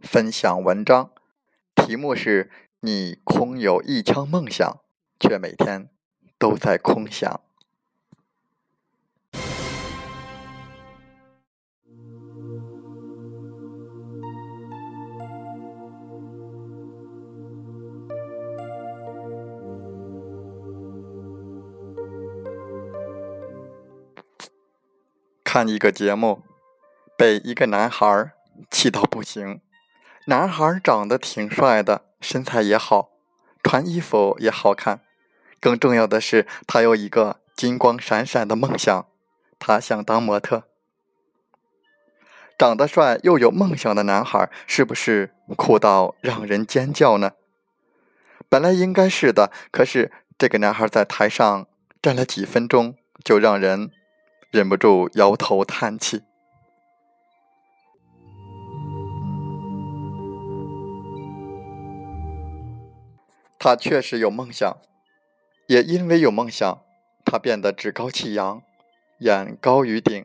分享文章，题目是你空有一腔梦想，却每天都在空想。看一个节目，被一个男孩。气到不行，男孩长得挺帅的，身材也好，穿衣服也好看。更重要的是，他有一个金光闪闪的梦想，他想当模特。长得帅又有梦想的男孩，是不是酷到让人尖叫呢？本来应该是的，可是这个男孩在台上站了几分钟，就让人忍不住摇头叹气。他确实有梦想，也因为有梦想，他变得趾高气扬，眼高于顶。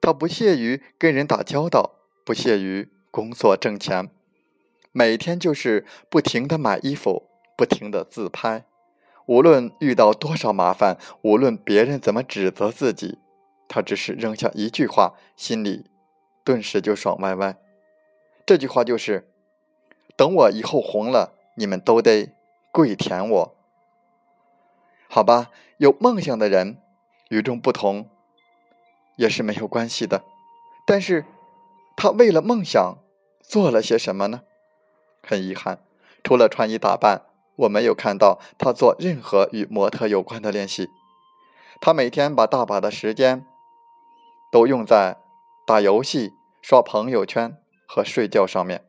他不屑于跟人打交道，不屑于工作挣钱，每天就是不停的买衣服，不停的自拍。无论遇到多少麻烦，无论别人怎么指责自己，他只是扔下一句话，心里顿时就爽歪歪。这句话就是：等我以后红了，你们都得。跪舔我，好吧？有梦想的人与众不同，也是没有关系的。但是，他为了梦想做了些什么呢？很遗憾，除了穿衣打扮，我没有看到他做任何与模特有关的练习。他每天把大把的时间都用在打游戏、刷朋友圈和睡觉上面。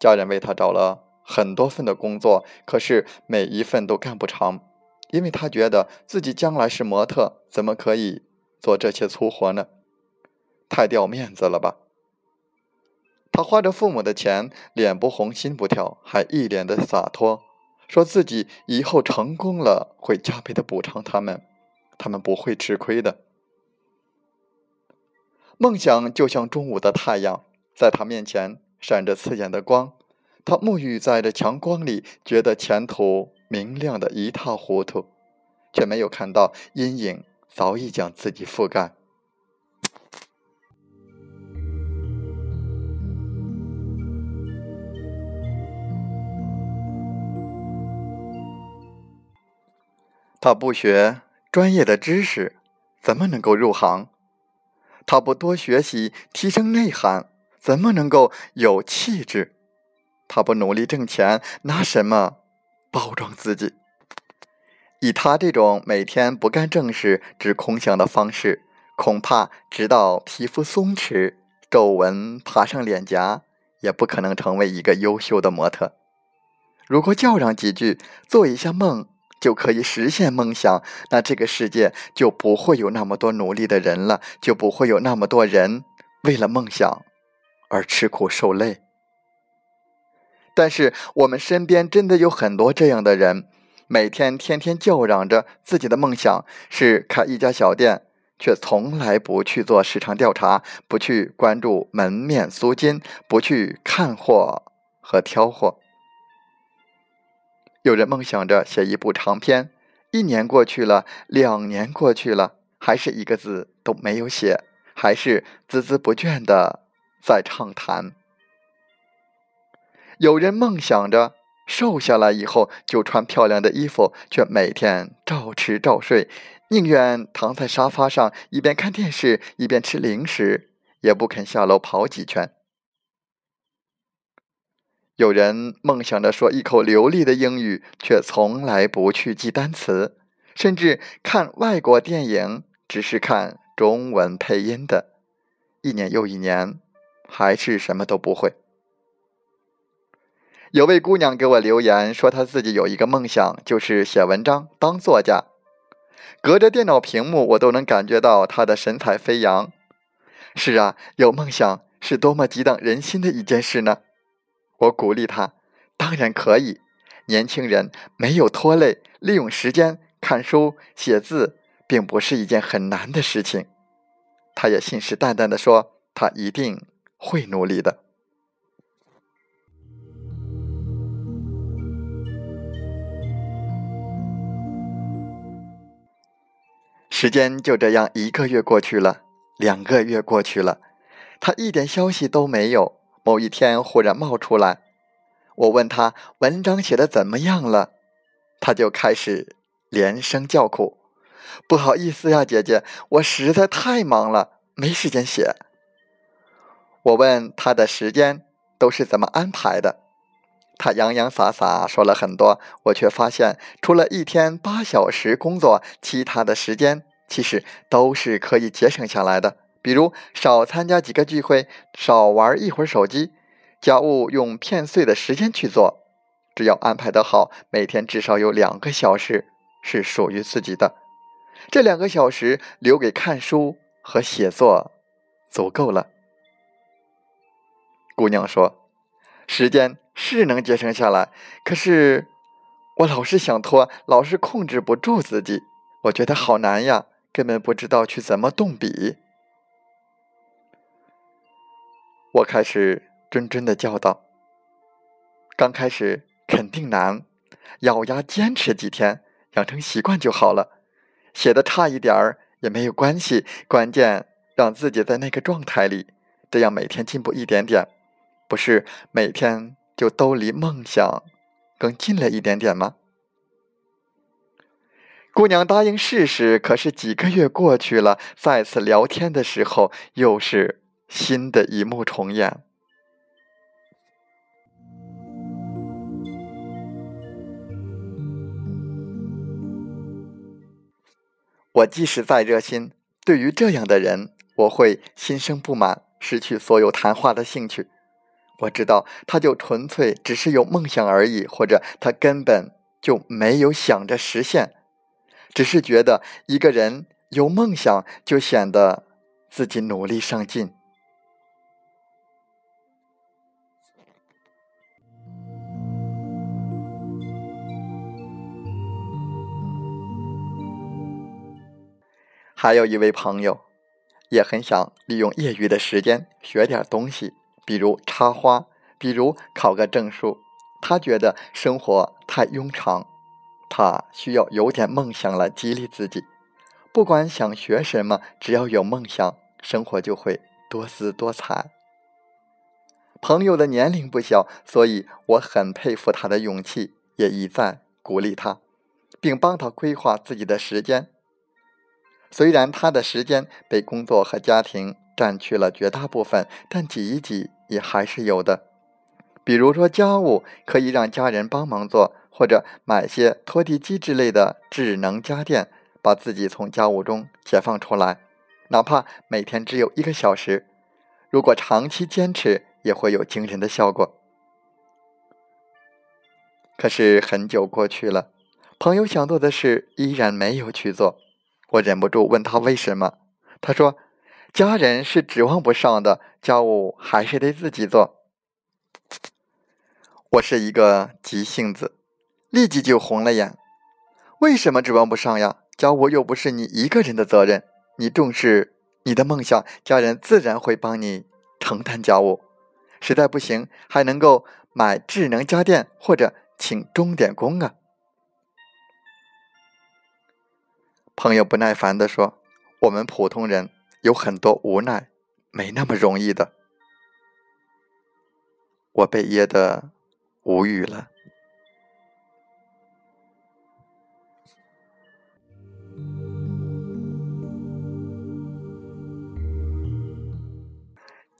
家人为他找了。很多份的工作，可是每一份都干不长，因为他觉得自己将来是模特，怎么可以做这些粗活呢？太掉面子了吧！他花着父母的钱，脸不红心不跳，还一脸的洒脱，说自己以后成功了会加倍的补偿他们，他们不会吃亏的。梦想就像中午的太阳，在他面前闪着刺眼的光。他沐浴在这强光里，觉得前途明亮的一塌糊涂，却没有看到阴影早已将自己覆盖。他不学专业的知识，怎么能够入行？他不多学习，提升内涵，怎么能够有气质？他不努力挣钱，拿什么包装自己？以他这种每天不干正事、只空想的方式，恐怕直到皮肤松弛、皱纹爬上脸颊，也不可能成为一个优秀的模特。如果叫嚷几句，做一下梦就可以实现梦想，那这个世界就不会有那么多努力的人了，就不会有那么多人为了梦想而吃苦受累。但是我们身边真的有很多这样的人，每天天天叫嚷着自己的梦想是开一家小店，却从来不去做市场调查，不去关注门面租金，不去看货和挑货。有人梦想着写一部长篇，一年过去了，两年过去了，还是一个字都没有写，还是孜孜不倦的在畅谈。有人梦想着瘦下来以后就穿漂亮的衣服，却每天照吃照睡，宁愿躺在沙发上一边看电视一边吃零食，也不肯下楼跑几圈。有人梦想着说一口流利的英语，却从来不去记单词，甚至看外国电影只是看中文配音的，一年又一年，还是什么都不会。有位姑娘给我留言说，她自己有一个梦想，就是写文章当作家。隔着电脑屏幕，我都能感觉到她的神采飞扬。是啊，有梦想是多么激荡人心的一件事呢！我鼓励她，当然可以。年轻人没有拖累，利用时间看书写字，并不是一件很难的事情。她也信誓旦旦地说，她一定会努力的。时间就这样一个月过去了，两个月过去了，他一点消息都没有。某一天忽然冒出来，我问他文章写的怎么样了，他就开始连声叫苦：“不好意思呀，姐姐，我实在太忙了，没时间写。”我问他的时间都是怎么安排的，他洋洋洒洒说了很多，我却发现除了一天八小时工作，其他的时间。其实都是可以节省下来的，比如少参加几个聚会，少玩一会儿手机，家务用片碎的时间去做，只要安排的好，每天至少有两个小时是属于自己的，这两个小时留给看书和写作，足够了。姑娘说：“时间是能节省下来，可是我老是想拖，老是控制不住自己，我觉得好难呀。”根本不知道去怎么动笔，我开始谆谆的教导。刚开始肯定难，咬牙坚持几天，养成习惯就好了。写的差一点儿也没有关系，关键让自己在那个状态里，这样每天进步一点点，不是每天就都离梦想更近了一点点吗？姑娘答应试试，可是几个月过去了，再次聊天的时候，又是新的一幕重演。我即使再热心，对于这样的人，我会心生不满，失去所有谈话的兴趣。我知道，他就纯粹只是有梦想而已，或者他根本就没有想着实现。只是觉得一个人有梦想，就显得自己努力上进。还有一位朋友，也很想利用业余的时间学点东西，比如插花，比如考个证书。他觉得生活太庸常。他需要有点梦想来激励自己，不管想学什么，只要有梦想，生活就会多姿多彩。朋友的年龄不小，所以我很佩服他的勇气，也一再鼓励他，并帮他规划自己的时间。虽然他的时间被工作和家庭占去了绝大部分，但挤一挤也还是有的。比如说家务，可以让家人帮忙做。或者买些拖地机之类的智能家电，把自己从家务中解放出来，哪怕每天只有一个小时，如果长期坚持，也会有惊人的效果。可是很久过去了，朋友想做的事依然没有去做，我忍不住问他为什么，他说：“家人是指望不上的，家务还是得自己做。”我是一个急性子，立即就红了眼。为什么指望不上呀？家务又不是你一个人的责任，你重视你的梦想，家人自然会帮你承担家务。实在不行，还能够买智能家电或者请钟点工啊。朋友不耐烦地说：“我们普通人有很多无奈，没那么容易的。”我被噎得无语了。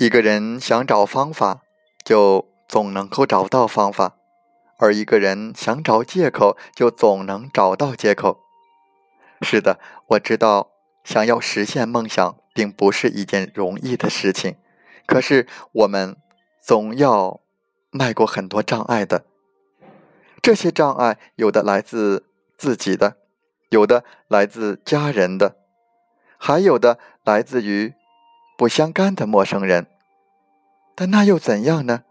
一个人想找方法，就总能够找到方法；而一个人想找借口，就总能找到借口。是的，我知道，想要实现梦想，并不是一件容易的事情。可是，我们总要迈过很多障碍的。这些障碍，有的来自自己的，有的来自家人的，还有的来自于不相干的陌生人。但那又怎样呢？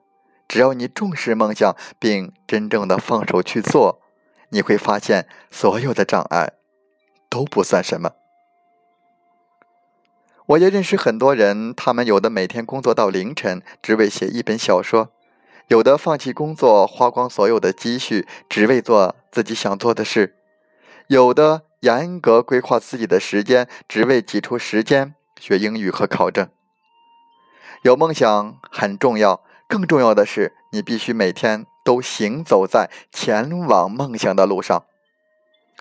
只要你重视梦想，并真正的放手去做，你会发现所有的障碍都不算什么。我也认识很多人，他们有的每天工作到凌晨，只为写一本小说；有的放弃工作，花光所有的积蓄，只为做自己想做的事；有的严格规划自己的时间，只为挤出时间学英语和考证。有梦想很重要，更重要的是，你必须每天都行走在前往梦想的路上，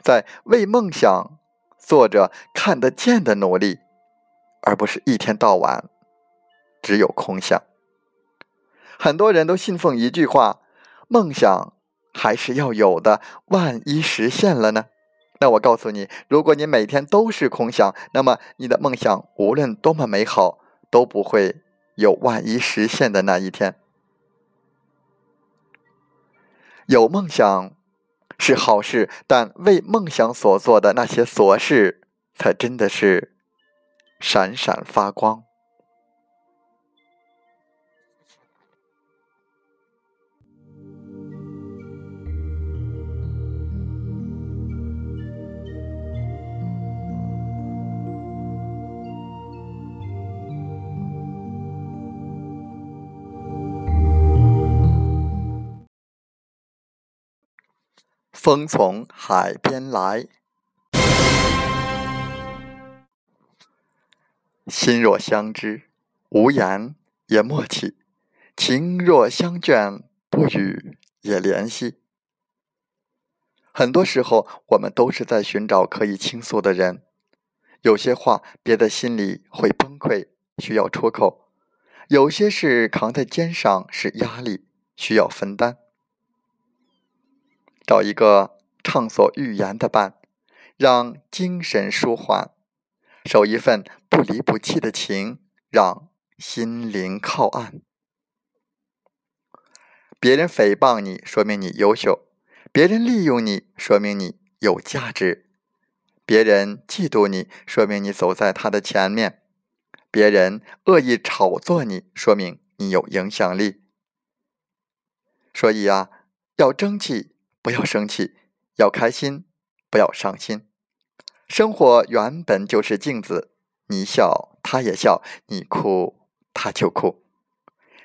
在为梦想做着看得见的努力，而不是一天到晚只有空想。很多人都信奉一句话：“梦想还是要有的，万一实现了呢？”那我告诉你，如果你每天都是空想，那么你的梦想无论多么美好，都不会。有万一实现的那一天，有梦想是好事，但为梦想所做的那些琐事，才真的是闪闪发光。风从海边来，心若相知，无言也默契；情若相眷，不语也联系。很多时候，我们都是在寻找可以倾诉的人。有些话憋在心里会崩溃，需要出口；有些事扛在肩上是压力，需要分担。找一个畅所欲言的伴，让精神舒缓；守一份不离不弃的情，让心灵靠岸。别人诽谤你，说明你优秀；别人利用你，说明你有价值；别人嫉妒你，说明你走在他的前面；别人恶意炒作你，说明你有影响力。所以啊，要争气。不要生气，要开心，不要伤心。生活原本就是镜子，你笑他也笑，你哭他就哭。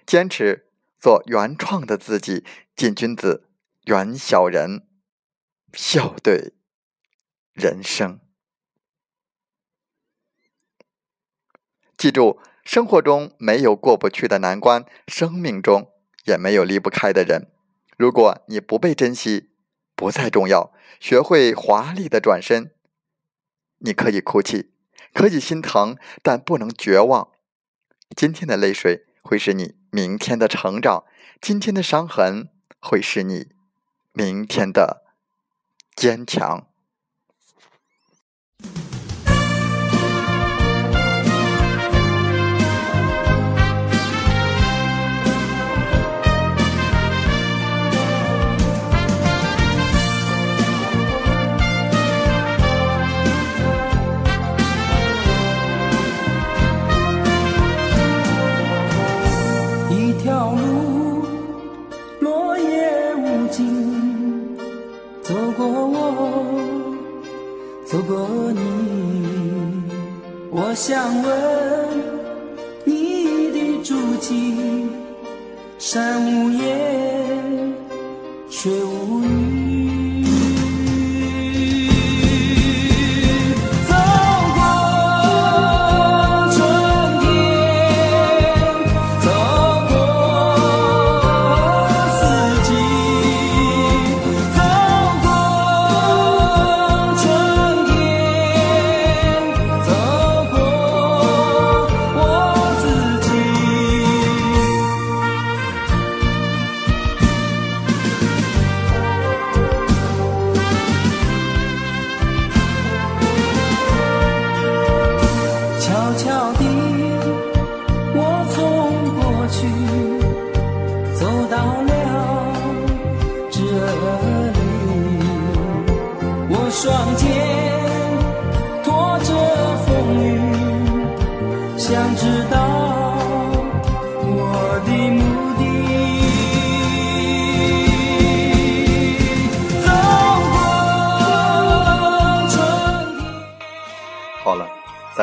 坚持做原创的自己，进君子，远小人，笑对人生。记住，生活中没有过不去的难关，生命中也没有离不开的人。如果你不被珍惜，不再重要。学会华丽的转身。你可以哭泣，可以心疼，但不能绝望。今天的泪水会是你明天的成长，今天的伤痕会是你明天的坚强。有你我想问你的足迹山无言水无语。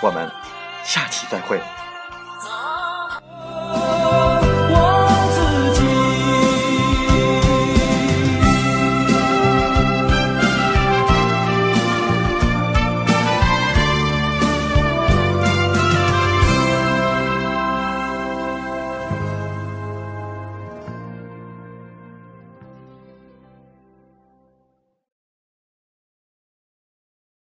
我们下期再会。